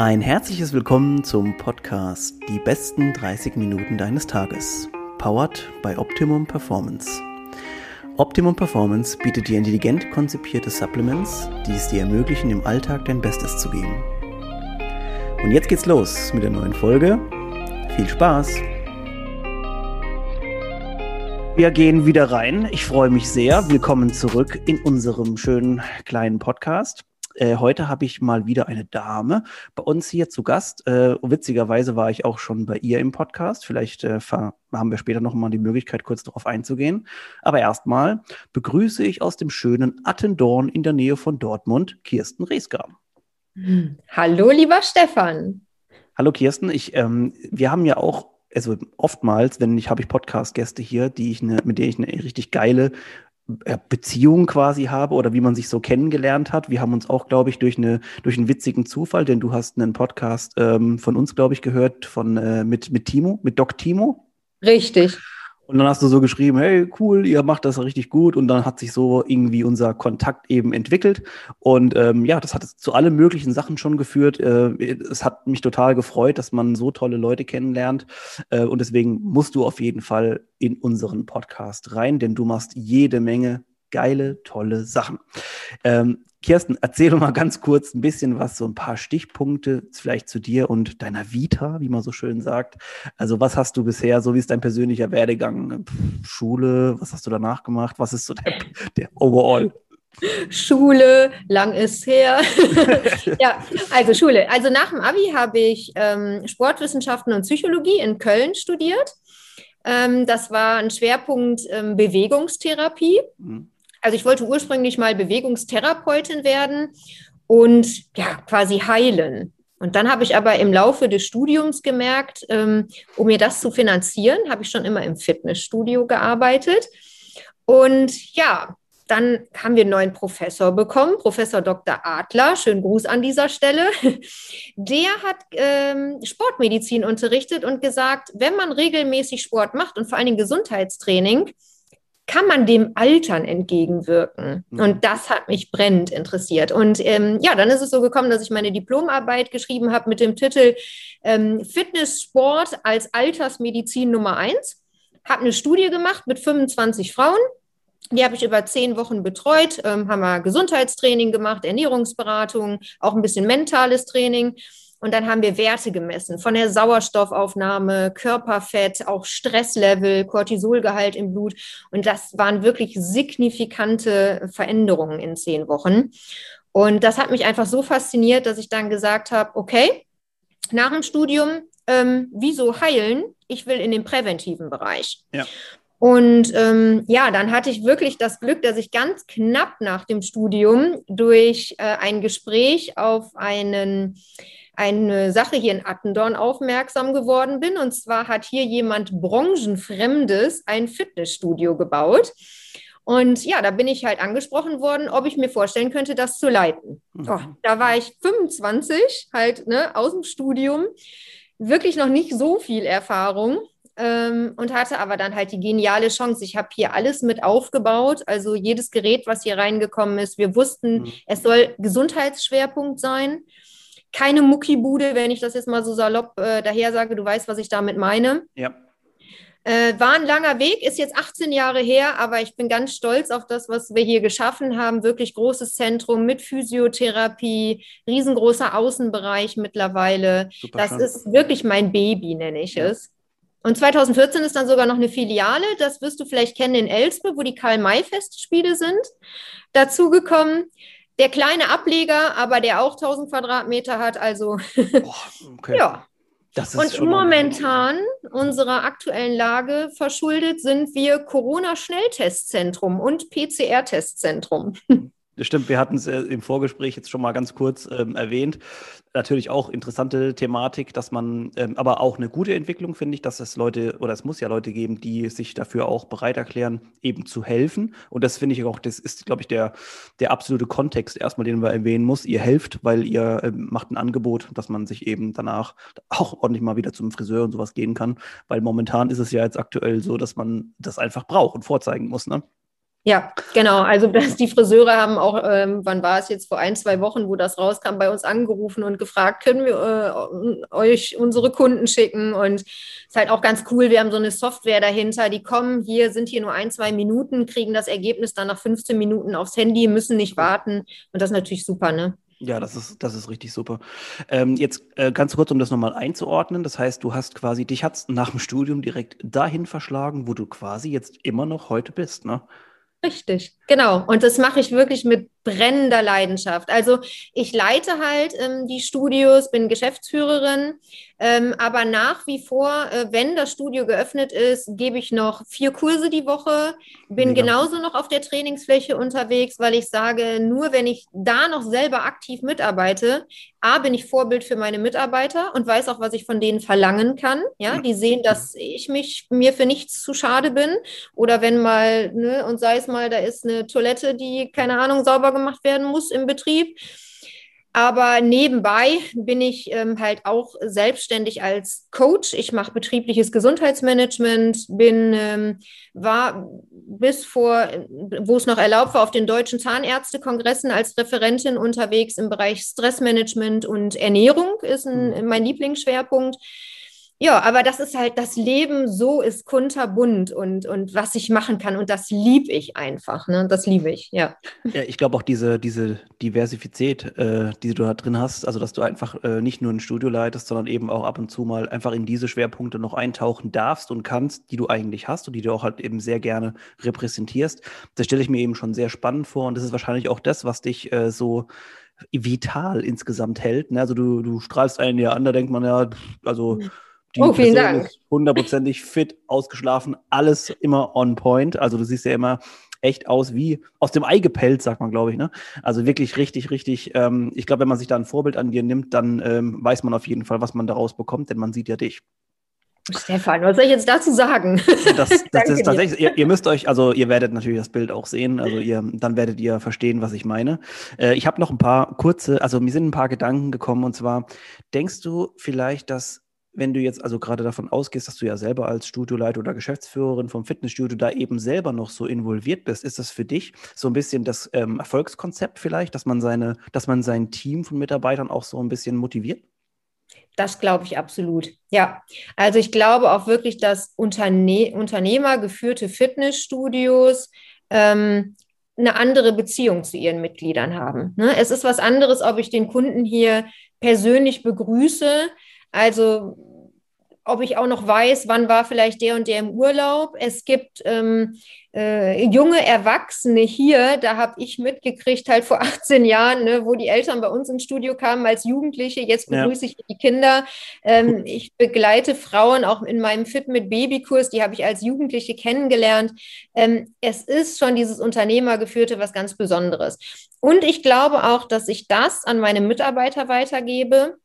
Ein herzliches Willkommen zum Podcast Die besten 30 Minuten deines Tages. Powered by Optimum Performance. Optimum Performance bietet dir intelligent konzipierte Supplements, die es dir ermöglichen, im Alltag dein Bestes zu geben. Und jetzt geht's los mit der neuen Folge. Viel Spaß! Wir gehen wieder rein. Ich freue mich sehr. Willkommen zurück in unserem schönen kleinen Podcast. Äh, heute habe ich mal wieder eine Dame bei uns hier zu Gast. Äh, witzigerweise war ich auch schon bei ihr im Podcast. Vielleicht äh, haben wir später noch mal die Möglichkeit, kurz darauf einzugehen. Aber erstmal begrüße ich aus dem schönen Attendorn in der Nähe von Dortmund Kirsten Reesgar. Hallo, lieber Stefan. Hallo Kirsten, ich, ähm, wir haben ja auch also oftmals, wenn ich habe ich Podcast-Gäste hier, die ich ne, mit denen ich eine richtig geile Beziehung quasi habe oder wie man sich so kennengelernt hat. Wir haben uns auch, glaube ich, durch, eine, durch einen witzigen Zufall, denn du hast einen Podcast ähm, von uns, glaube ich, gehört, von, äh, mit, mit Timo, mit Doc Timo. Richtig. Und dann hast du so geschrieben, hey, cool, ihr macht das richtig gut. Und dann hat sich so irgendwie unser Kontakt eben entwickelt. Und ähm, ja, das hat zu allen möglichen Sachen schon geführt. Äh, es hat mich total gefreut, dass man so tolle Leute kennenlernt. Äh, und deswegen musst du auf jeden Fall in unseren Podcast rein, denn du machst jede Menge geile, tolle Sachen. Ähm, Kirsten, erzähl doch mal ganz kurz ein bisschen was, so ein paar Stichpunkte vielleicht zu dir und deiner Vita, wie man so schön sagt. Also was hast du bisher, so wie ist dein persönlicher Werdegang? Schule, was hast du danach gemacht? Was ist so der, der Overall? Schule, lang ist her. ja, also Schule. Also nach dem Abi habe ich ähm, Sportwissenschaften und Psychologie in Köln studiert. Ähm, das war ein Schwerpunkt ähm, Bewegungstherapie. Mhm. Also ich wollte ursprünglich mal Bewegungstherapeutin werden und ja, quasi heilen. Und dann habe ich aber im Laufe des Studiums gemerkt, ähm, um mir das zu finanzieren, habe ich schon immer im Fitnessstudio gearbeitet. Und ja, dann haben wir einen neuen Professor bekommen, Professor Dr. Adler, schönen Gruß an dieser Stelle. Der hat ähm, Sportmedizin unterrichtet und gesagt, wenn man regelmäßig Sport macht und vor allen Dingen Gesundheitstraining, kann man dem Altern entgegenwirken? Mhm. Und das hat mich brennend interessiert. Und ähm, ja, dann ist es so gekommen, dass ich meine Diplomarbeit geschrieben habe mit dem Titel ähm, Fitnesssport als Altersmedizin Nummer eins. Habe eine Studie gemacht mit 25 Frauen. Die habe ich über zehn Wochen betreut, ähm, haben wir Gesundheitstraining gemacht, Ernährungsberatung, auch ein bisschen mentales Training. Und dann haben wir Werte gemessen von der Sauerstoffaufnahme, Körperfett, auch Stresslevel, Cortisolgehalt im Blut. Und das waren wirklich signifikante Veränderungen in zehn Wochen. Und das hat mich einfach so fasziniert, dass ich dann gesagt habe, okay, nach dem Studium, ähm, wieso heilen? Ich will in den präventiven Bereich. Ja. Und ähm, ja, dann hatte ich wirklich das Glück, dass ich ganz knapp nach dem Studium durch äh, ein Gespräch auf einen eine Sache hier in Attendorn aufmerksam geworden bin. Und zwar hat hier jemand Branchenfremdes ein Fitnessstudio gebaut. Und ja, da bin ich halt angesprochen worden, ob ich mir vorstellen könnte, das zu leiten. Mhm. Oh, da war ich 25, halt ne, aus dem Studium, wirklich noch nicht so viel Erfahrung ähm, und hatte aber dann halt die geniale Chance. Ich habe hier alles mit aufgebaut, also jedes Gerät, was hier reingekommen ist. Wir wussten, mhm. es soll Gesundheitsschwerpunkt sein keine Muckibude, wenn ich das jetzt mal so salopp äh, daher sage. Du weißt, was ich damit meine. Ja. Äh, war ein langer Weg, ist jetzt 18 Jahre her, aber ich bin ganz stolz auf das, was wir hier geschaffen haben. Wirklich großes Zentrum mit Physiotherapie, riesengroßer Außenbereich mittlerweile. Super das schön. ist wirklich mein Baby, nenne ich ja. es. Und 2014 ist dann sogar noch eine Filiale, das wirst du vielleicht kennen in Elspe, wo die Karl-May-Festspiele sind, dazugekommen der kleine Ableger, aber der auch 1000 Quadratmeter hat. Also oh, okay. ja. Und momentan unserer aktuellen Lage verschuldet sind wir Corona-Schnelltestzentrum und PCR-Testzentrum. Das stimmt, wir hatten es äh, im Vorgespräch jetzt schon mal ganz kurz ähm, erwähnt. Natürlich auch interessante Thematik, dass man, ähm, aber auch eine gute Entwicklung, finde ich, dass es Leute oder es muss ja Leute geben, die sich dafür auch bereit erklären, eben zu helfen. Und das finde ich auch, das ist, glaube ich, der, der absolute Kontext erstmal, den man erwähnen muss. Ihr helft, weil ihr ähm, macht ein Angebot, dass man sich eben danach auch ordentlich mal wieder zum Friseur und sowas gehen kann. Weil momentan ist es ja jetzt aktuell so, dass man das einfach braucht und vorzeigen muss. Ne? Ja, genau. Also die Friseure haben auch, ähm, wann war es jetzt vor ein, zwei Wochen, wo das rauskam, bei uns angerufen und gefragt, können wir äh, euch unsere Kunden schicken? Und es ist halt auch ganz cool. Wir haben so eine Software dahinter, die kommen hier, sind hier nur ein, zwei Minuten, kriegen das Ergebnis dann nach 15 Minuten aufs Handy, müssen nicht warten. Und das ist natürlich super, ne? Ja, das ist, das ist richtig super. Ähm, jetzt äh, ganz kurz, um das nochmal einzuordnen. Das heißt, du hast quasi, dich hat's nach dem Studium direkt dahin verschlagen, wo du quasi jetzt immer noch heute bist, ne? Richtig, genau. Und das mache ich wirklich mit brennender Leidenschaft. Also ich leite halt ähm, die Studios, bin Geschäftsführerin, ähm, aber nach wie vor, äh, wenn das Studio geöffnet ist, gebe ich noch vier Kurse die Woche, bin Mega. genauso noch auf der Trainingsfläche unterwegs, weil ich sage, nur wenn ich da noch selber aktiv mitarbeite, A, bin ich Vorbild für meine Mitarbeiter und weiß auch, was ich von denen verlangen kann. Ja, die sehen, dass ich mich mir für nichts zu schade bin. Oder wenn mal, ne, und sei es mal, da ist eine Toilette, die, keine Ahnung, sauber gemacht werden muss im Betrieb aber nebenbei bin ich ähm, halt auch selbstständig als Coach. Ich mache betriebliches Gesundheitsmanagement, bin, ähm, war bis vor, wo es noch erlaubt war, auf den deutschen Zahnärztekongressen als Referentin unterwegs im Bereich Stressmanagement und Ernährung, ist ein, mhm. mein Lieblingsschwerpunkt. Ja, aber das ist halt, das Leben so ist kunterbunt und, und was ich machen kann. Und das liebe ich einfach. Ne? Das liebe ich, ja. Ja, ich glaube auch diese, diese Diversität, äh, die du da drin hast, also dass du einfach äh, nicht nur ein Studio leitest, sondern eben auch ab und zu mal einfach in diese Schwerpunkte noch eintauchen darfst und kannst, die du eigentlich hast und die du auch halt eben sehr gerne repräsentierst. Das stelle ich mir eben schon sehr spannend vor und das ist wahrscheinlich auch das, was dich äh, so vital insgesamt hält. Ne? Also du, du strahlst einen ja an, da denkt man ja, also. Mhm die oh, vielen Person Dank. hundertprozentig fit, ausgeschlafen, alles immer on point. Also du siehst ja immer echt aus wie aus dem Ei gepellt, sagt man, glaube ich. Ne? Also wirklich richtig, richtig. Ähm, ich glaube, wenn man sich da ein Vorbild an dir nimmt, dann ähm, weiß man auf jeden Fall, was man daraus bekommt, denn man sieht ja dich. Stefan, was soll ich jetzt dazu sagen? Das, das ist tatsächlich, ihr, ihr, müsst euch, also ihr werdet natürlich das Bild auch sehen, also ihr, dann werdet ihr verstehen, was ich meine. Äh, ich habe noch ein paar kurze, also mir sind ein paar Gedanken gekommen und zwar, denkst du vielleicht, dass wenn du jetzt also gerade davon ausgehst, dass du ja selber als Studioleiter oder Geschäftsführerin vom Fitnessstudio da eben selber noch so involviert bist, ist das für dich so ein bisschen das ähm, Erfolgskonzept vielleicht, dass man seine, dass man sein Team von Mitarbeitern auch so ein bisschen motiviert? Das glaube ich absolut. Ja, also ich glaube auch wirklich, dass Unterne unternehmergeführte Fitnessstudios ähm, eine andere Beziehung zu ihren Mitgliedern haben. Ne? Es ist was anderes, ob ich den Kunden hier persönlich begrüße. Also ob ich auch noch weiß, wann war vielleicht der und der im Urlaub. Es gibt ähm, äh, junge Erwachsene hier, da habe ich mitgekriegt, halt vor 18 Jahren, ne, wo die Eltern bei uns ins Studio kamen als Jugendliche. Jetzt begrüße ja. ich die Kinder. Ähm, ich begleite Frauen auch in meinem Fit mit Babykurs, die habe ich als Jugendliche kennengelernt. Ähm, es ist schon dieses Unternehmergeführte was ganz Besonderes. Und ich glaube auch, dass ich das an meine Mitarbeiter weitergebe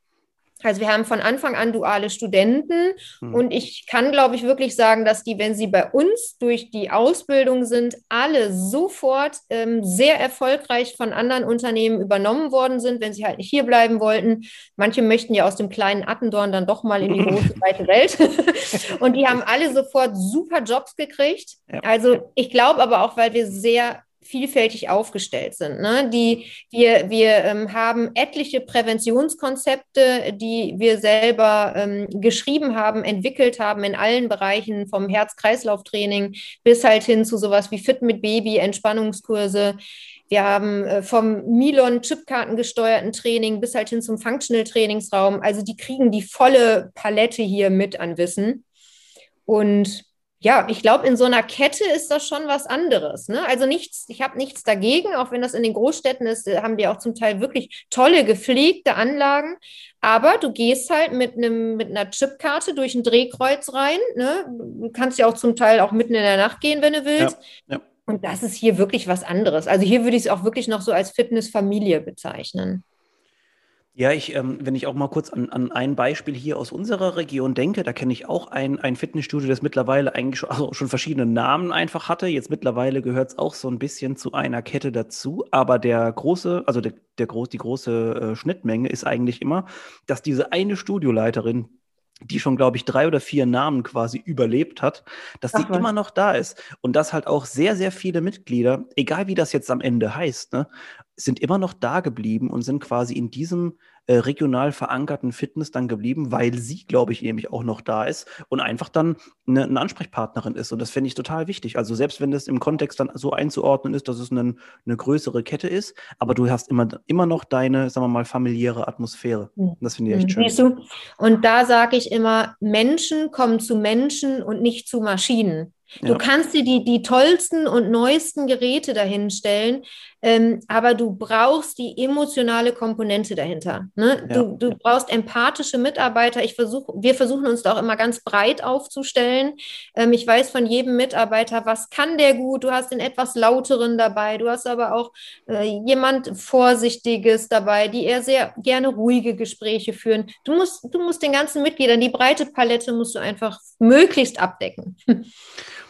also wir haben von Anfang an duale Studenten hm. und ich kann, glaube ich, wirklich sagen, dass die, wenn sie bei uns durch die Ausbildung sind, alle sofort ähm, sehr erfolgreich von anderen Unternehmen übernommen worden sind, wenn sie halt nicht hier bleiben wollten. Manche möchten ja aus dem kleinen Attendorn dann doch mal in die große weite Welt. und die haben alle sofort super Jobs gekriegt. Ja. Also ich glaube aber auch, weil wir sehr vielfältig aufgestellt sind. Ne? Die, wir wir ähm, haben etliche Präventionskonzepte, die wir selber ähm, geschrieben haben, entwickelt haben in allen Bereichen, vom Herz-Kreislauf-Training bis halt hin zu sowas wie Fit mit Baby, Entspannungskurse. Wir haben äh, vom Milon Chipkarten gesteuerten Training bis halt hin zum Functional Trainingsraum. Also die kriegen die volle Palette hier mit an Wissen. Und ja, ich glaube, in so einer Kette ist das schon was anderes. Ne? Also nichts, ich habe nichts dagegen, auch wenn das in den Großstädten ist, äh, haben die auch zum Teil wirklich tolle, gepflegte Anlagen. Aber du gehst halt mit einem mit einer Chipkarte durch ein Drehkreuz rein. Ne? Du kannst ja auch zum Teil auch mitten in der Nacht gehen, wenn du willst. Ja, ja. Und das ist hier wirklich was anderes. Also hier würde ich es auch wirklich noch so als Fitnessfamilie bezeichnen. Ja, ich, ähm, wenn ich auch mal kurz an, an ein Beispiel hier aus unserer Region denke, da kenne ich auch ein, ein Fitnessstudio, das mittlerweile eigentlich schon, also schon verschiedene Namen einfach hatte. Jetzt mittlerweile gehört es auch so ein bisschen zu einer Kette dazu. Aber der große, also der, der groß, die große äh, Schnittmenge ist eigentlich immer, dass diese eine Studioleiterin die schon, glaube ich, drei oder vier Namen quasi überlebt hat, dass Ach, die immer noch da ist. Und dass halt auch sehr, sehr viele Mitglieder, egal wie das jetzt am Ende heißt, ne, sind immer noch da geblieben und sind quasi in diesem äh, regional verankerten Fitness dann geblieben, weil sie, glaube ich, nämlich auch noch da ist und einfach dann eine, eine Ansprechpartnerin ist. Und das finde ich total wichtig. Also selbst wenn das im Kontext dann so einzuordnen ist, dass es eine, eine größere Kette ist, aber du hast immer, immer noch deine, sagen wir mal, familiäre Atmosphäre. Und das finde ich echt schön. Siehst du? Und da sage ich immer, Menschen kommen zu Menschen und nicht zu Maschinen. Du ja. kannst dir die, die tollsten und neuesten Geräte dahinstellen, ähm, aber du brauchst die emotionale Komponente dahinter. Ne? Ja. Du, du brauchst empathische Mitarbeiter. Ich versuch, wir versuchen uns da auch immer ganz breit aufzustellen. Ähm, ich weiß von jedem Mitarbeiter, was kann der gut. Du hast den etwas lauteren dabei. Du hast aber auch äh, jemand Vorsichtiges dabei, die eher sehr gerne ruhige Gespräche führen. Du musst, du musst den ganzen Mitgliedern, die breite Palette musst du einfach möglichst abdecken.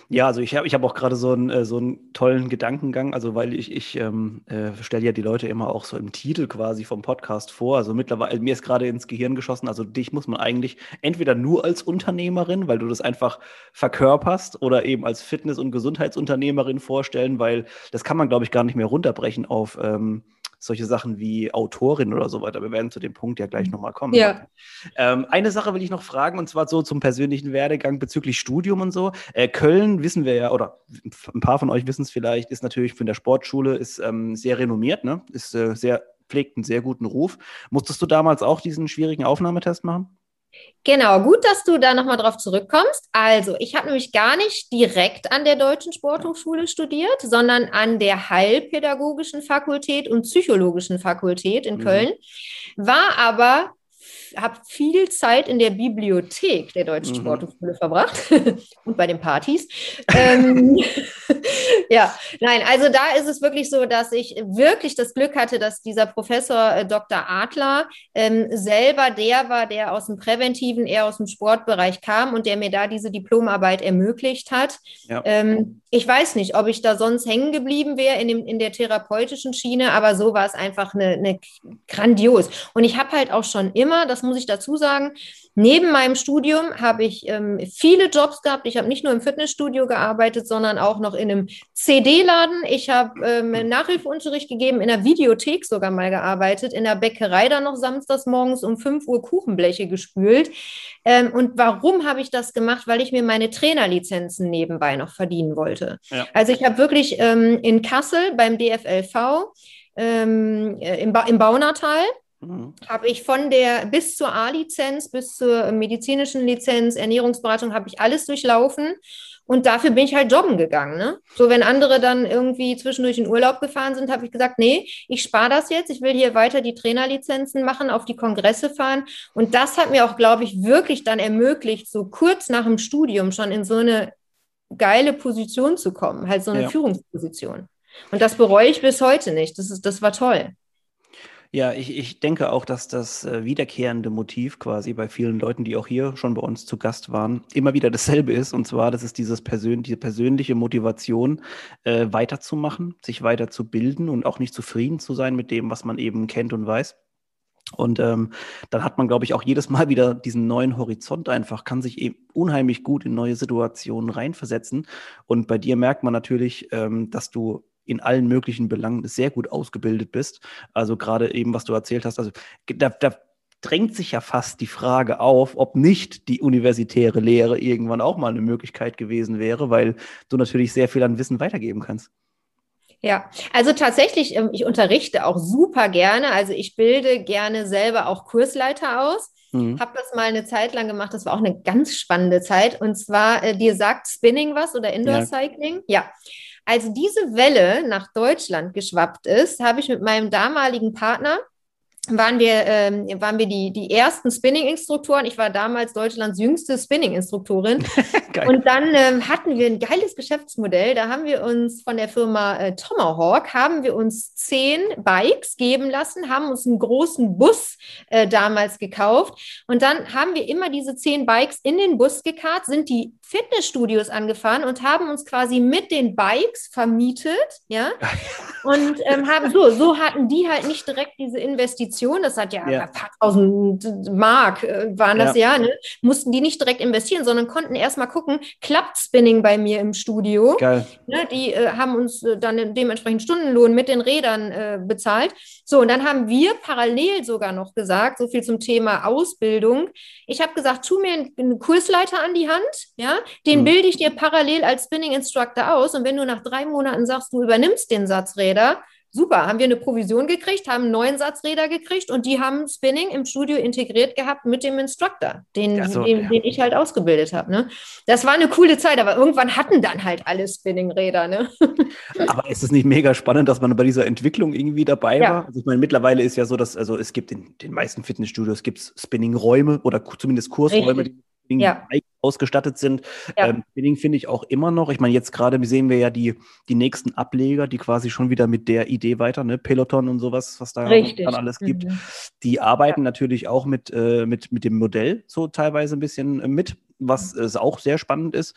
Ja, also ich habe ich hab auch gerade so, ein, äh, so einen tollen Gedankengang, also weil ich, ich ähm, äh, stelle ja die Leute immer auch so im Titel quasi vom Podcast vor. Also mittlerweile, mir ist gerade ins Gehirn geschossen, also dich muss man eigentlich entweder nur als Unternehmerin, weil du das einfach verkörperst, oder eben als Fitness- und Gesundheitsunternehmerin vorstellen, weil das kann man, glaube ich, gar nicht mehr runterbrechen auf ähm, solche Sachen wie Autorin oder so weiter. Wir werden zu dem Punkt ja gleich nochmal kommen. Ja. Ähm, eine Sache will ich noch fragen, und zwar so zum persönlichen Werdegang bezüglich Studium und so. Äh, Köln wissen wir ja, oder ein paar von euch wissen es vielleicht, ist natürlich von der Sportschule, ist ähm, sehr renommiert, ne? ist äh, sehr, pflegt einen sehr guten Ruf. Musstest du damals auch diesen schwierigen Aufnahmetest machen? Genau, gut, dass du da nochmal drauf zurückkommst. Also, ich habe nämlich gar nicht direkt an der Deutschen Sporthochschule studiert, sondern an der Heilpädagogischen Fakultät und Psychologischen Fakultät in mhm. Köln, war aber habe viel Zeit in der Bibliothek der Deutschen mhm. Sporthochschule verbracht und bei den Partys. ähm, ja, nein, also da ist es wirklich so, dass ich wirklich das Glück hatte, dass dieser Professor äh, Dr. Adler ähm, selber der war, der aus dem Präventiven, eher aus dem Sportbereich kam und der mir da diese Diplomarbeit ermöglicht hat. Ja. Ähm, ich weiß nicht, ob ich da sonst hängen geblieben wäre in, in der therapeutischen Schiene, aber so war es einfach eine, eine grandios. Und ich habe halt auch schon immer, das muss ich dazu sagen, neben meinem Studium habe ich ähm, viele Jobs gehabt. Ich habe nicht nur im Fitnessstudio gearbeitet, sondern auch noch in einem CD-Laden. Ich habe ähm, Nachhilfeunterricht gegeben, in der Videothek sogar mal gearbeitet, in der Bäckerei dann noch samstags morgens um 5 Uhr Kuchenbleche gespült. Ähm, und warum habe ich das gemacht? Weil ich mir meine Trainerlizenzen nebenbei noch verdienen wollte. Ja. Also ich habe wirklich ähm, in Kassel beim DFLV ähm, äh, im, ba im Baunatal mhm. habe ich von der bis zur A-Lizenz, bis zur medizinischen Lizenz, Ernährungsberatung, habe ich alles durchlaufen. Und dafür bin ich halt joggen gegangen. Ne? So, wenn andere dann irgendwie zwischendurch in Urlaub gefahren sind, habe ich gesagt, nee, ich spare das jetzt. Ich will hier weiter die Trainerlizenzen machen, auf die Kongresse fahren. Und das hat mir auch, glaube ich, wirklich dann ermöglicht, so kurz nach dem Studium schon in so eine geile Position zu kommen, halt so eine ja. Führungsposition. Und das bereue ich bis heute nicht. Das, ist, das war toll. Ja, ich, ich denke auch, dass das äh, wiederkehrende Motiv quasi bei vielen Leuten, die auch hier schon bei uns zu Gast waren, immer wieder dasselbe ist. Und zwar, das ist dieses Persön diese persönliche Motivation, äh, weiterzumachen, sich weiterzubilden und auch nicht zufrieden zu sein mit dem, was man eben kennt und weiß. Und ähm, dann hat man, glaube ich, auch jedes Mal wieder diesen neuen Horizont einfach, kann sich eben unheimlich gut in neue Situationen reinversetzen. Und bei dir merkt man natürlich, ähm, dass du in allen möglichen Belangen sehr gut ausgebildet bist. Also gerade eben, was du erzählt hast, also da, da drängt sich ja fast die Frage auf, ob nicht die universitäre Lehre irgendwann auch mal eine Möglichkeit gewesen wäre, weil du natürlich sehr viel an Wissen weitergeben kannst. Ja, also tatsächlich, ähm, ich unterrichte auch super gerne. Also ich bilde gerne selber auch Kursleiter aus. Mhm. Habe das mal eine Zeit lang gemacht. Das war auch eine ganz spannende Zeit. Und zwar, äh, dir sagt Spinning was oder Indoor Cycling? Ja. ja. Als diese Welle nach Deutschland geschwappt ist, habe ich mit meinem damaligen Partner waren wir, ähm, waren wir die, die ersten Spinning-Instruktoren. Ich war damals Deutschlands jüngste Spinning-Instruktorin. und dann ähm, hatten wir ein geiles Geschäftsmodell. Da haben wir uns von der Firma äh, Tomahawk, haben wir uns zehn Bikes geben lassen, haben uns einen großen Bus äh, damals gekauft. Und dann haben wir immer diese zehn Bikes in den Bus gekarrt, sind die Fitnessstudios angefahren und haben uns quasi mit den Bikes vermietet, ja. Und ähm, haben so, so hatten die halt nicht direkt diese Investition Investition, das hat ja, ja. ein paar tausend Mark äh, waren das ja, ja ne? mussten die nicht direkt investieren, sondern konnten erstmal gucken, klappt Spinning bei mir im Studio. Geil. Ne? Die äh, haben uns äh, dann dementsprechend Stundenlohn mit den Rädern äh, bezahlt. So, und dann haben wir parallel sogar noch gesagt, so viel zum Thema Ausbildung. Ich habe gesagt, tu mir einen Kursleiter an die Hand, ja, den mhm. bilde ich dir parallel als Spinning Instructor aus. Und wenn du nach drei Monaten sagst, du übernimmst den Satzräder, super, haben wir eine Provision gekriegt, haben einen neuen Satzräder gekriegt und die haben Spinning im Studio integriert gehabt mit dem Instructor, den, also, den, ja. den, ich halt ausgebildet habe. Ne? Das war eine coole Zeit, aber irgendwann hatten dann halt alle Spinningräder. Ne? Aber ist es nicht mega spannend, dass man bei dieser Entwicklung irgendwie dabei ja. war? Also ich meine, mittlerweile ist ja so, dass also es gibt in den meisten Fitnessstudios gibt's Spinning-Räume oder zumindest Kursräume, Richtig. die ja ausgestattet sind. Ja. Ähm, Spinning finde ich auch immer noch. Ich meine, jetzt gerade sehen wir ja die, die nächsten Ableger, die quasi schon wieder mit der Idee weiter, ne, Peloton und sowas, was da dann alles gibt. Mhm. Die arbeiten ja. natürlich auch mit, äh, mit, mit dem Modell so teilweise ein bisschen äh, mit was es auch sehr spannend ist.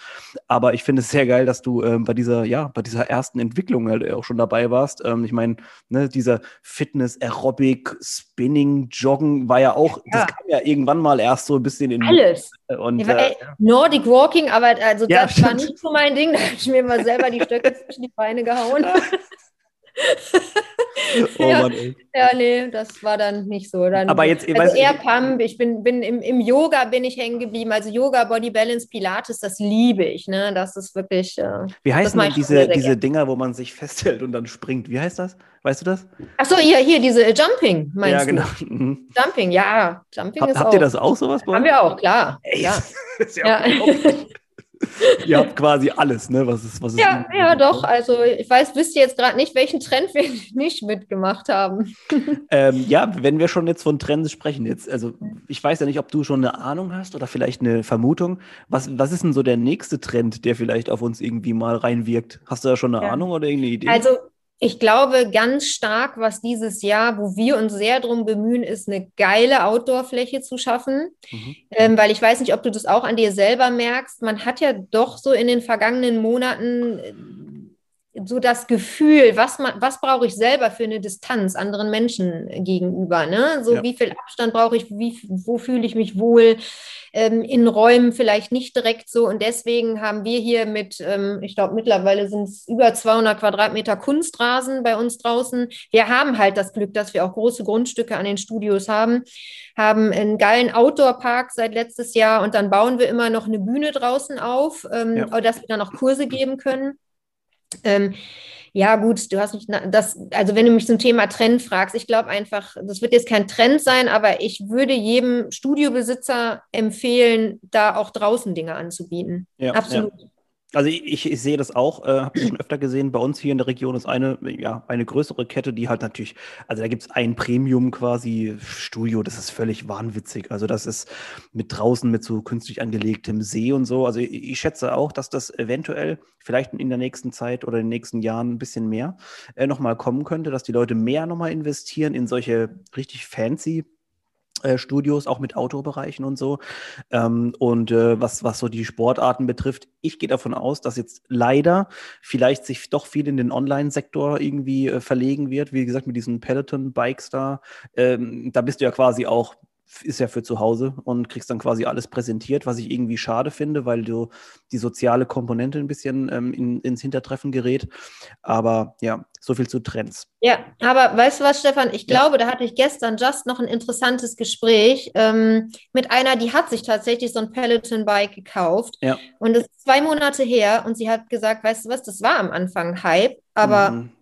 Aber ich finde es sehr geil, dass du ähm, bei dieser, ja, bei dieser ersten Entwicklung halt auch schon dabei warst. Ähm, ich meine, ne, dieser Fitness, Aerobic, Spinning, Joggen war ja auch, ja. das kam ja irgendwann mal erst so ein bisschen in alles. Und, ja, äh, Nordic Walking, aber also das stimmt. war nicht so mein Ding. Da habe ich mir mal selber die Stöcke zwischen die Beine gehauen. oh Mann, ja, nee, das war dann nicht so. Dann, aber jetzt, also eher Pump, ich bin, bin im, im Yoga bin ich hängen geblieben. Also Yoga, Body Balance, Pilates, das liebe ich. Ne? Das ist wirklich. Äh, Wie heißen denn diese, diese Dinger, wo man sich festhält und dann springt? Wie heißt das? Weißt du das? Achso, hier, hier, diese äh, Jumping, meinst ja, genau. du? Mhm. Jumping, ja. Jumping Hab, ist habt auch. ihr das auch sowas bei Haben wir auch, klar. Ey, ja. ja, ja. Ihr habt quasi alles, ne? Was ist, was ist ja, ja, doch. Also ich weiß, wisst ihr jetzt gerade nicht, welchen Trend wir nicht mitgemacht haben. Ähm, ja, wenn wir schon jetzt von Trends sprechen, jetzt, also ich weiß ja nicht, ob du schon eine Ahnung hast oder vielleicht eine Vermutung. Was, was ist denn so der nächste Trend, der vielleicht auf uns irgendwie mal reinwirkt? Hast du da schon eine ja. Ahnung oder irgendeine Idee? Also ich glaube ganz stark, was dieses Jahr, wo wir uns sehr darum bemühen, ist eine geile Outdoor-Fläche zu schaffen. Mhm. Ähm, weil ich weiß nicht, ob du das auch an dir selber merkst. Man hat ja doch so in den vergangenen Monaten äh, so das Gefühl, was, was brauche ich selber für eine Distanz anderen Menschen gegenüber? Ne? So ja. wie viel Abstand brauche ich, wie, wo fühle ich mich wohl? Ähm, in Räumen vielleicht nicht direkt so. Und deswegen haben wir hier mit, ähm, ich glaube, mittlerweile sind es über 200 Quadratmeter Kunstrasen bei uns draußen. Wir haben halt das Glück, dass wir auch große Grundstücke an den Studios haben, haben einen geilen Outdoor-Park seit letztes Jahr und dann bauen wir immer noch eine Bühne draußen auf, ähm, ja. dass wir dann auch Kurse geben können. Ähm, ja, gut, du hast mich das, also wenn du mich zum Thema Trend fragst, ich glaube einfach, das wird jetzt kein Trend sein, aber ich würde jedem Studiobesitzer empfehlen, da auch draußen Dinge anzubieten. Ja, Absolut. Ja. Also ich, ich, sehe das auch, äh, habe ich schon öfter gesehen. Bei uns hier in der Region ist eine, ja, eine größere Kette, die halt natürlich, also da gibt es ein Premium quasi Studio, das ist völlig wahnwitzig. Also das ist mit draußen mit so künstlich angelegtem See und so. Also ich, ich schätze auch, dass das eventuell vielleicht in der nächsten Zeit oder in den nächsten Jahren ein bisschen mehr äh, nochmal kommen könnte, dass die Leute mehr nochmal investieren in solche richtig fancy Studios, auch mit Autobereichen und so. Ähm, und äh, was, was so die Sportarten betrifft, ich gehe davon aus, dass jetzt leider vielleicht sich doch viel in den Online-Sektor irgendwie äh, verlegen wird. Wie gesagt, mit diesen Peloton-Bikes da, ähm, da bist du ja quasi auch ist ja für zu Hause und kriegst dann quasi alles präsentiert, was ich irgendwie schade finde, weil du die soziale Komponente ein bisschen ähm, in, ins Hintertreffen gerät. Aber ja, so viel zu Trends. Ja, aber weißt du was, Stefan? Ich ja. glaube, da hatte ich gestern just noch ein interessantes Gespräch ähm, mit einer, die hat sich tatsächlich so ein Peloton-Bike gekauft. Ja. Und es ist zwei Monate her und sie hat gesagt, weißt du was, das war am Anfang Hype, aber mhm.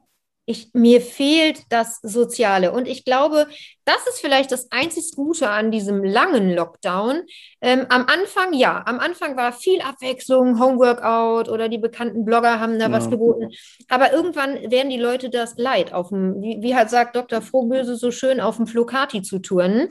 Ich, mir fehlt das Soziale. Und ich glaube, das ist vielleicht das einzig Gute an diesem langen Lockdown. Ähm, am Anfang, ja, am Anfang war viel Abwechslung, Homeworkout oder die bekannten Blogger haben da ja. was geboten. Aber irgendwann werden die Leute das leid, auf dem, wie, wie halt sagt Dr. Frohböse so schön, auf dem Flocati zu turnen.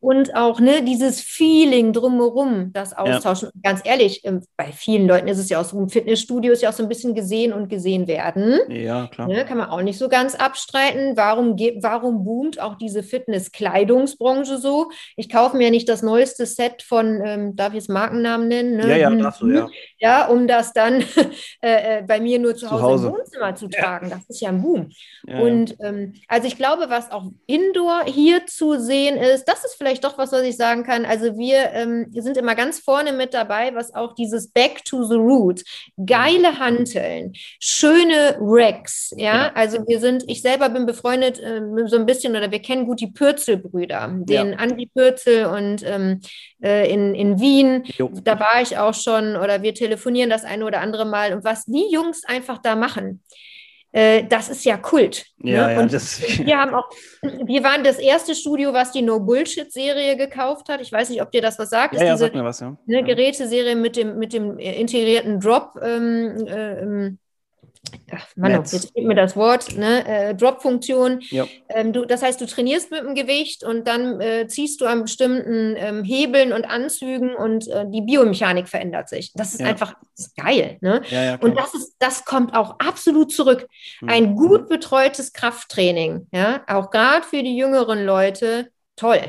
Und auch ne, dieses Feeling drumherum, das Austauschen. Ja. Ganz ehrlich, ähm, bei vielen Leuten ist es ja auch so, im Fitnessstudio ist ja auch so ein bisschen gesehen und gesehen werden. Ja, klar. Ne, kann man auch nicht nicht so ganz abstreiten. Warum, warum boomt auch diese Fitness-Kleidungsbranche so? Ich kaufe mir nicht das neueste Set von, ähm, darf ich jetzt Markennamen nennen? Ne? Ja, ja, darfst du, ja. Ja, um das dann äh, äh, bei mir nur zu, zu Hause, Hause, im Wohnzimmer zu tragen. Ja. Das ist ja ein Boom. Ja, und ähm, also ich glaube, was auch indoor hier zu sehen ist, das ist vielleicht doch was, was ich sagen kann. Also wir, ähm, sind immer ganz vorne mit dabei, was auch dieses Back to the Root, geile Hanteln, schöne Racks, ja? ja. Also wir sind, ich selber bin befreundet äh, so ein bisschen oder wir kennen gut die Pürzel-Brüder, den ja. Andi Pürzel und ähm, äh, in, in Wien, jo. da war ich auch schon oder wir telefonieren das eine oder andere Mal und was die Jungs einfach da machen, äh, das ist ja Kult. Ja, ne? ja, das, wir haben auch, wir waren das erste Studio, was die No Bullshit Serie gekauft hat. Ich weiß nicht, ob dir das was sagt. Ja, ja diese, sag mir was, ja. Ne, Geräteserie mit dem, mit dem integrierten Drop. Ähm, äh, ähm, ach Mann, Netz. jetzt fehlt mir das Wort, ne? Äh, Drop-Funktion. Ja. Ähm, das heißt, du trainierst mit dem Gewicht und dann äh, ziehst du an bestimmten ähm, Hebeln und Anzügen und äh, die Biomechanik verändert sich. Das ist ja. einfach das ist geil. Ne? Ja, und das, ist, das kommt auch absolut zurück. Mhm. Ein gut betreutes Krafttraining, ja, auch gerade für die jüngeren Leute, toll.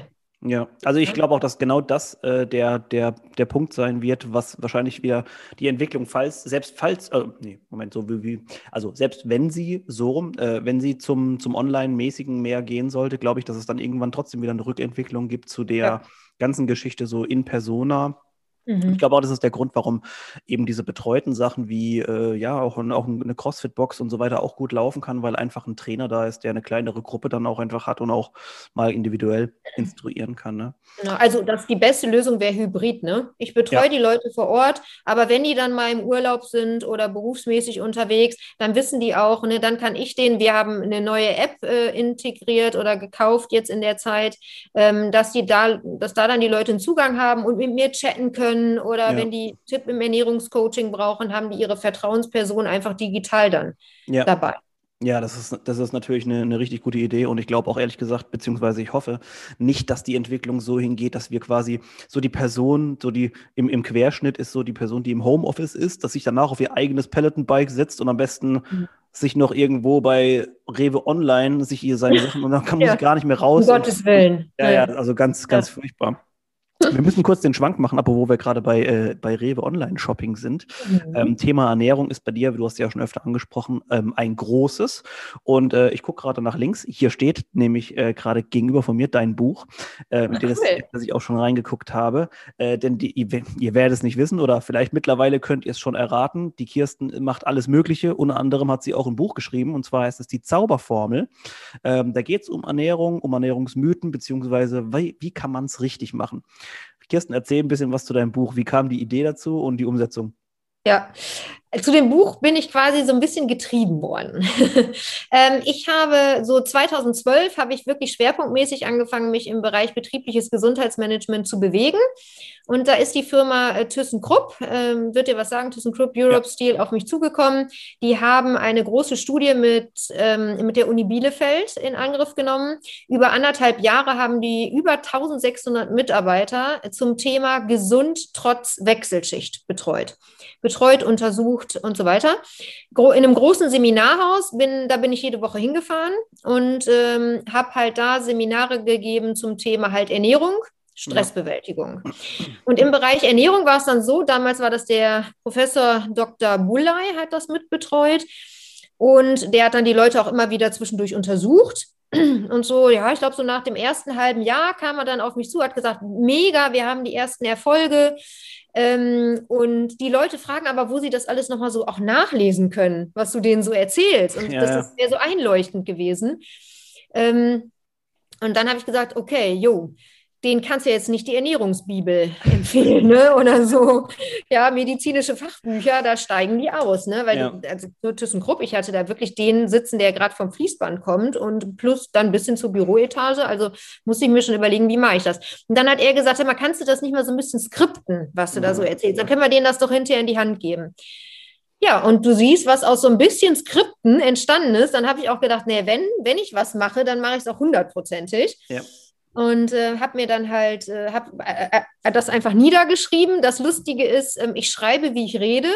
Ja, also ich glaube auch, dass genau das äh, der, der, der Punkt sein wird, was wahrscheinlich wieder die Entwicklung, falls, selbst falls, äh, nee, Moment, so wie, wie also selbst wenn sie so rum, äh, wenn sie zum, zum Online-mäßigen mehr gehen sollte, glaube ich, dass es dann irgendwann trotzdem wieder eine Rückentwicklung gibt zu der ja. ganzen Geschichte so in Persona Mhm. Ich glaube auch, das ist der Grund, warum eben diese betreuten Sachen wie äh, ja auch, auch eine CrossFit-Box und so weiter auch gut laufen kann, weil einfach ein Trainer da ist, der eine kleinere Gruppe dann auch einfach hat und auch mal individuell instruieren kann. Ne? Genau, also das die beste Lösung wäre Hybrid. Ne? Ich betreue ja. die Leute vor Ort, aber wenn die dann mal im Urlaub sind oder berufsmäßig unterwegs, dann wissen die auch, ne, dann kann ich denen, wir haben eine neue App äh, integriert oder gekauft jetzt in der Zeit, ähm, dass die da, dass da dann die Leute einen Zugang haben und mit mir chatten können können oder ja. wenn die Tipp im Ernährungscoaching brauchen, haben die ihre Vertrauensperson einfach digital dann ja. dabei. Ja, das ist, das ist natürlich eine, eine richtig gute Idee und ich glaube auch ehrlich gesagt, beziehungsweise ich hoffe nicht, dass die Entwicklung so hingeht, dass wir quasi so die Person, so die im, im Querschnitt ist so die Person, die im Homeoffice ist, dass sich danach auf ihr eigenes Peloton-Bike setzt und am besten mhm. sich noch irgendwo bei Rewe Online sich hier seine Sachen und dann kann man ja. gar nicht mehr raus. Um Gottes Willen. Ja, ja, also ganz, ganz ja. furchtbar. Wir müssen kurz den Schwank machen, aber wo wir gerade bei, äh, bei Rewe Online-Shopping sind. Mhm. Ähm, Thema Ernährung ist bei dir, du hast ja schon öfter angesprochen, ähm, ein großes. Und äh, ich gucke gerade nach links. Hier steht nämlich äh, gerade gegenüber von mir dein Buch, äh, mit dem das, ich auch schon reingeguckt habe. Äh, denn die, ihr, ihr, werdet es nicht wissen oder vielleicht mittlerweile könnt ihr es schon erraten. Die Kirsten macht alles Mögliche. Unter anderem hat sie auch ein Buch geschrieben und zwar heißt es die Zauberformel. Ähm, da geht es um Ernährung, um Ernährungsmythen, beziehungsweise wie, wie kann man es richtig machen. Kirsten, erzähl ein bisschen was zu deinem Buch. Wie kam die Idee dazu und die Umsetzung? Ja, zu dem Buch bin ich quasi so ein bisschen getrieben worden. ähm, ich habe so 2012 habe ich wirklich schwerpunktmäßig angefangen, mich im Bereich betriebliches Gesundheitsmanagement zu bewegen. Und da ist die Firma äh, ThyssenKrupp, ähm, wird dir was sagen, ThyssenKrupp Europe ja. Steel auf mich zugekommen. Die haben eine große Studie mit, ähm, mit der Uni Bielefeld in Angriff genommen. Über anderthalb Jahre haben die über 1600 Mitarbeiter zum Thema gesund trotz Wechselschicht betreut. Betreut, untersucht, gesucht und so weiter. In einem großen Seminarhaus, bin, da bin ich jede Woche hingefahren und ähm, habe halt da Seminare gegeben zum Thema halt Ernährung, Stressbewältigung. Und im Bereich Ernährung war es dann so, damals war das der Professor Dr. Bullei, hat das mitbetreut. Und der hat dann die Leute auch immer wieder zwischendurch untersucht. Und so, ja, ich glaube, so nach dem ersten halben Jahr kam er dann auf mich zu, hat gesagt, mega, wir haben die ersten Erfolge. Ähm, und die Leute fragen aber, wo sie das alles nochmal so auch nachlesen können, was du denen so erzählst. Und ja, das wäre so einleuchtend gewesen. Ähm, und dann habe ich gesagt, okay, jo, den kannst du jetzt nicht die Ernährungsbibel empfehlen, ne? Oder so, ja, medizinische Fachbücher, da steigen die aus, ne? Weil ja. also ThyssenKrupp, ich hatte da wirklich den sitzen, der gerade vom Fließband kommt und plus dann bis hin zur Büroetage. Also muss ich mir schon überlegen, wie mache ich das? Und dann hat er gesagt, mal, kannst du das nicht mal so ein bisschen skripten, was du ja. da so erzählst? Dann können wir denen das doch hinterher in die Hand geben. Ja, und du siehst, was aus so ein bisschen Skripten entstanden ist. Dann habe ich auch gedacht, nee, wenn, wenn ich was mache, dann mache ich es auch hundertprozentig. Ja und äh, habe mir dann halt äh, hab, äh, äh, das einfach niedergeschrieben. Das Lustige ist, ähm, ich schreibe, wie ich rede.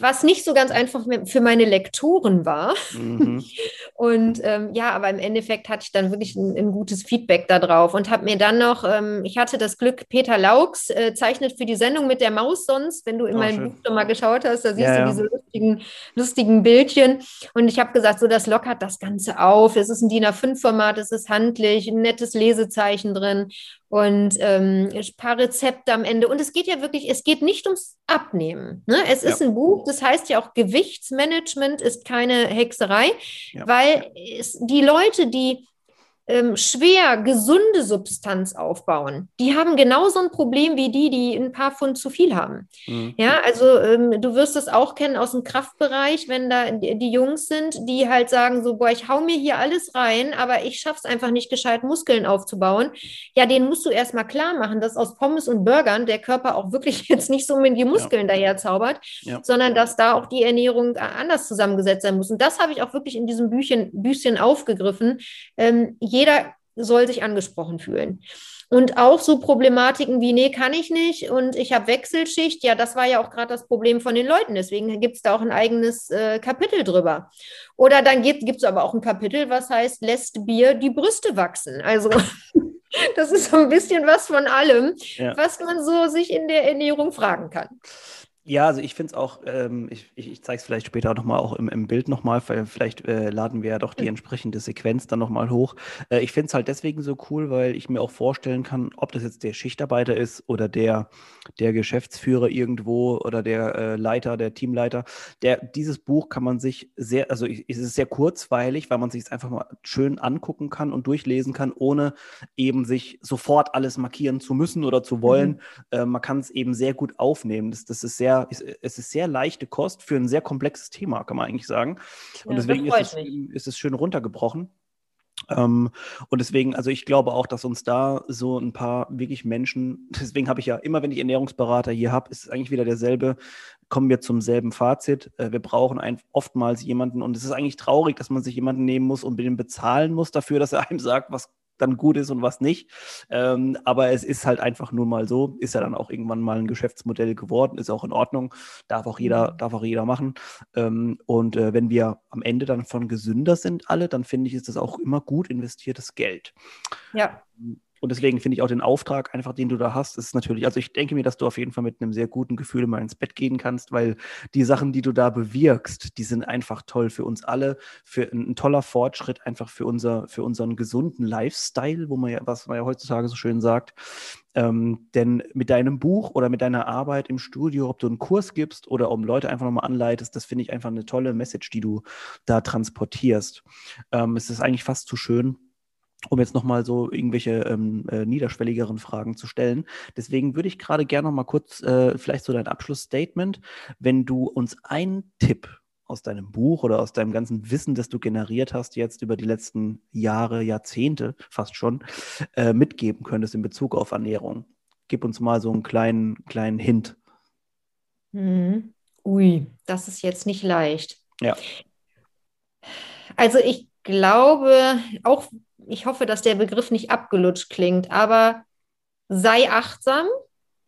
Was nicht so ganz einfach für meine Lektoren war. Mhm. Und ähm, ja, aber im Endeffekt hatte ich dann wirklich ein, ein gutes Feedback darauf und habe mir dann noch, ähm, ich hatte das Glück, Peter Laux äh, zeichnet für die Sendung mit der Maus sonst, wenn du in oh, mein schön. Buch schon mal geschaut hast, da siehst ja, du ja. diese lustigen, lustigen Bildchen. Und ich habe gesagt, so das lockert das Ganze auf. Es ist ein DIN A5-Format, es ist handlich, ein nettes Lesezeichen drin und ähm, ein paar Rezepte am Ende. Und es geht ja wirklich, es geht nicht ums Abnehmen. Ne? Es ist ein Buch, das heißt ja auch Gewichtsmanagement ist keine Hexerei, ja. weil es, die Leute, die ähm, schwer gesunde Substanz aufbauen, die haben genauso ein Problem wie die, die ein paar Pfund zu viel haben. Mhm. Ja, also ähm, du wirst es auch kennen aus dem Kraftbereich, wenn da die Jungs sind, die halt sagen so, boah, ich hau mir hier alles rein, aber ich schaff's einfach nicht gescheit, Muskeln aufzubauen. Ja, den musst du erstmal klar machen, dass aus Pommes und Burgern der Körper auch wirklich jetzt nicht so mit die Muskeln ja. daher zaubert, ja. sondern dass da auch die Ernährung anders zusammengesetzt sein muss. Und das habe ich auch wirklich in diesem Büchchen, Büchchen aufgegriffen. Ähm, jeder soll sich angesprochen fühlen. Und auch so Problematiken wie, nee, kann ich nicht und ich habe Wechselschicht, ja, das war ja auch gerade das Problem von den Leuten. Deswegen gibt es da auch ein eigenes äh, Kapitel drüber. Oder dann gibt es aber auch ein Kapitel, was heißt, lässt Bier die Brüste wachsen. Also das ist so ein bisschen was von allem, ja. was man so sich in der Ernährung fragen kann. Ja, also ich finde es auch, ähm, ich, ich, ich zeige es vielleicht später nochmal auch im, im Bild nochmal, vielleicht äh, laden wir ja doch die entsprechende Sequenz dann nochmal hoch. Äh, ich finde es halt deswegen so cool, weil ich mir auch vorstellen kann, ob das jetzt der Schichtarbeiter ist oder der, der Geschäftsführer irgendwo oder der äh, Leiter, der Teamleiter. Der, dieses Buch kann man sich sehr, also es ist sehr kurzweilig, weil man sich es einfach mal schön angucken kann und durchlesen kann, ohne eben sich sofort alles markieren zu müssen oder zu wollen. Mhm. Äh, man kann es eben sehr gut aufnehmen. Das, das ist sehr es ist sehr leichte Kost für ein sehr komplexes Thema, kann man eigentlich sagen. Und ja, deswegen ist es, ist es schön runtergebrochen. Ähm, und deswegen, also ich glaube auch, dass uns da so ein paar wirklich Menschen, deswegen habe ich ja immer, wenn ich Ernährungsberater hier habe, ist es eigentlich wieder derselbe, kommen wir zum selben Fazit. Äh, wir brauchen ein, oftmals jemanden und es ist eigentlich traurig, dass man sich jemanden nehmen muss und dem bezahlen muss dafür, dass er einem sagt, was dann gut ist und was nicht. Ähm, aber es ist halt einfach nur mal so, ist ja dann auch irgendwann mal ein Geschäftsmodell geworden, ist auch in Ordnung, darf auch jeder, darf auch jeder machen. Ähm, und äh, wenn wir am Ende dann von gesünder sind alle, dann finde ich, ist das auch immer gut investiertes Geld. Ja. Und deswegen finde ich auch den Auftrag, einfach den du da hast, ist natürlich, also ich denke mir, dass du auf jeden Fall mit einem sehr guten Gefühl mal ins Bett gehen kannst, weil die Sachen, die du da bewirkst, die sind einfach toll für uns alle, für ein, ein toller Fortschritt einfach für unser, für unseren gesunden Lifestyle, wo man ja, was man ja heutzutage so schön sagt. Ähm, denn mit deinem Buch oder mit deiner Arbeit im Studio, ob du einen Kurs gibst oder um Leute einfach nochmal anleitest, das finde ich einfach eine tolle Message, die du da transportierst. Ähm, es ist eigentlich fast zu schön, um jetzt nochmal so irgendwelche ähm, äh, niederschwelligeren Fragen zu stellen. Deswegen würde ich gerade gerne nochmal kurz äh, vielleicht so dein Abschlussstatement, wenn du uns einen Tipp aus deinem Buch oder aus deinem ganzen Wissen, das du generiert hast, jetzt über die letzten Jahre, Jahrzehnte fast schon, äh, mitgeben könntest in Bezug auf Ernährung. Gib uns mal so einen kleinen, kleinen Hint. Mhm. Ui, das ist jetzt nicht leicht. Ja. Also ich glaube, auch ich hoffe, dass der Begriff nicht abgelutscht klingt, aber sei achtsam,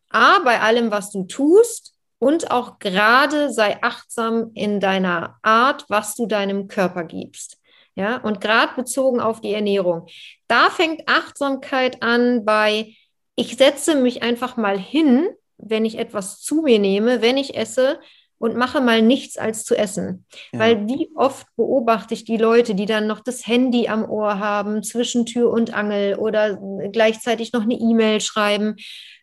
A, bei allem, was du tust und auch gerade sei achtsam in deiner Art, was du deinem Körper gibst. Ja, und gerade bezogen auf die Ernährung. Da fängt Achtsamkeit an bei, ich setze mich einfach mal hin, wenn ich etwas zu mir nehme, wenn ich esse und mache mal nichts als zu essen. Ja. Weil wie oft beobachte ich die Leute, die dann noch das Handy am Ohr haben, zwischen Tür und Angel oder gleichzeitig noch eine E-Mail schreiben.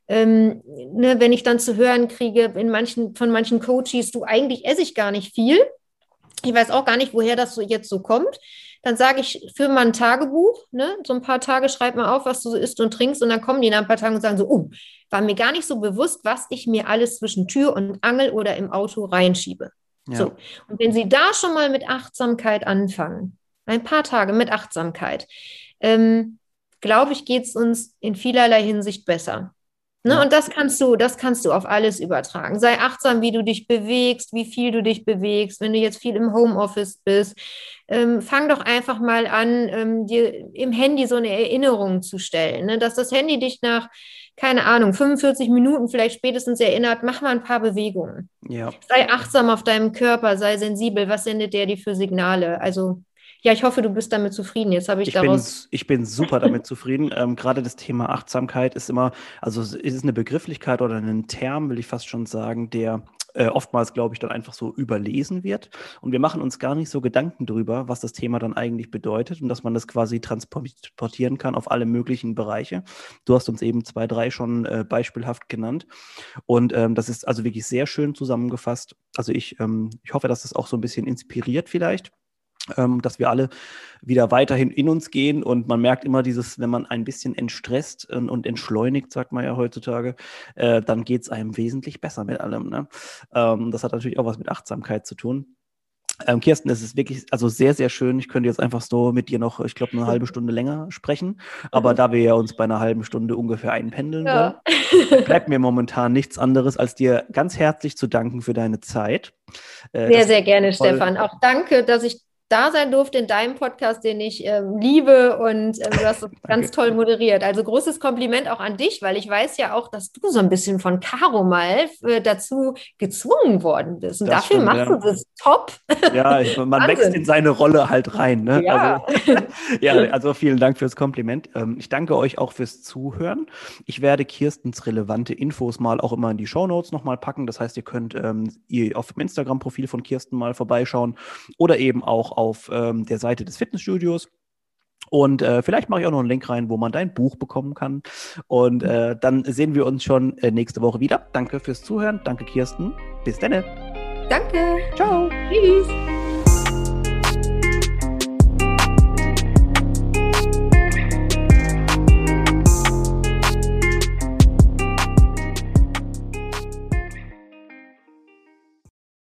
Ähm, ne, wenn ich dann zu hören kriege in manchen, von manchen Coaches, du eigentlich esse ich gar nicht viel. Ich weiß auch gar nicht, woher das so jetzt so kommt. Dann sage ich, führe mal ein Tagebuch, ne? so ein paar Tage schreib mal auf, was du so isst und trinkst und dann kommen die nach ein paar Tagen und sagen so, oh, war mir gar nicht so bewusst, was ich mir alles zwischen Tür und Angel oder im Auto reinschiebe. Ja. So. Und wenn Sie da schon mal mit Achtsamkeit anfangen, ein paar Tage mit Achtsamkeit, ähm, glaube ich, geht es uns in vielerlei Hinsicht besser. Ne? Ja. Und das kannst du, das kannst du auf alles übertragen. Sei achtsam, wie du dich bewegst, wie viel du dich bewegst. Wenn du jetzt viel im Homeoffice bist, ähm, fang doch einfach mal an, ähm, dir im Handy so eine Erinnerung zu stellen, ne? dass das Handy dich nach, keine Ahnung, 45 Minuten vielleicht spätestens erinnert, mach mal ein paar Bewegungen. Ja. Sei achtsam auf deinem Körper, sei sensibel, was sendet der dir für Signale? Also ja, ich hoffe, du bist damit zufrieden. Jetzt habe ich, ich daraus. Bin, ich bin super damit zufrieden. Ähm, Gerade das Thema Achtsamkeit ist immer, also es ist eine Begrifflichkeit oder ein Term, will ich fast schon sagen, der äh, oftmals, glaube ich, dann einfach so überlesen wird. Und wir machen uns gar nicht so Gedanken darüber, was das Thema dann eigentlich bedeutet und dass man das quasi transportieren kann auf alle möglichen Bereiche. Du hast uns eben zwei, drei schon äh, beispielhaft genannt. Und ähm, das ist also wirklich sehr schön zusammengefasst. Also ich, ähm, ich hoffe, dass das auch so ein bisschen inspiriert vielleicht ähm, dass wir alle wieder weiterhin in uns gehen und man merkt immer dieses, wenn man ein bisschen entstresst und, entschleunigt, sagt man ja heutzutage, äh, dann geht es einem wesentlich besser mit allem. Ne? Ähm, das hat natürlich auch was mit Achtsamkeit zu tun. Ähm, Kirsten, es ist wirklich also sehr, sehr schön. Ich könnte jetzt einfach so mit dir noch, ich glaube, eine halbe Stunde länger sprechen. Aber da wir ja uns bei einer halben Stunde ungefähr einpendeln ja. wollen, bleibt mir momentan nichts anderes, als dir ganz herzlich zu danken für deine Zeit. Äh, sehr, sehr gerne, Stefan. Auch danke, dass ich da sein durfte in deinem Podcast, den ich äh, liebe und äh, du hast es ganz toll moderiert. Also großes Kompliment auch an dich, weil ich weiß ja auch, dass du so ein bisschen von Caro mal äh, dazu gezwungen worden bist. Und das dafür stimmt, machst ja. du das top. Ja, ich, man wächst in seine Rolle halt rein. Ne? Ja. Also, ja, also vielen Dank fürs Kompliment. Ähm, ich danke euch auch fürs Zuhören. Ich werde Kirstens relevante Infos mal auch immer in die Show Notes nochmal packen. Das heißt, ihr könnt ähm, ihr auf dem Instagram-Profil von Kirsten mal vorbeischauen oder eben auch auf ähm, der Seite des Fitnessstudios. Und äh, vielleicht mache ich auch noch einen Link rein, wo man dein Buch bekommen kann. Und äh, dann sehen wir uns schon äh, nächste Woche wieder. Danke fürs Zuhören. Danke, Kirsten. Bis dann. Danke. Ciao. Tschüss.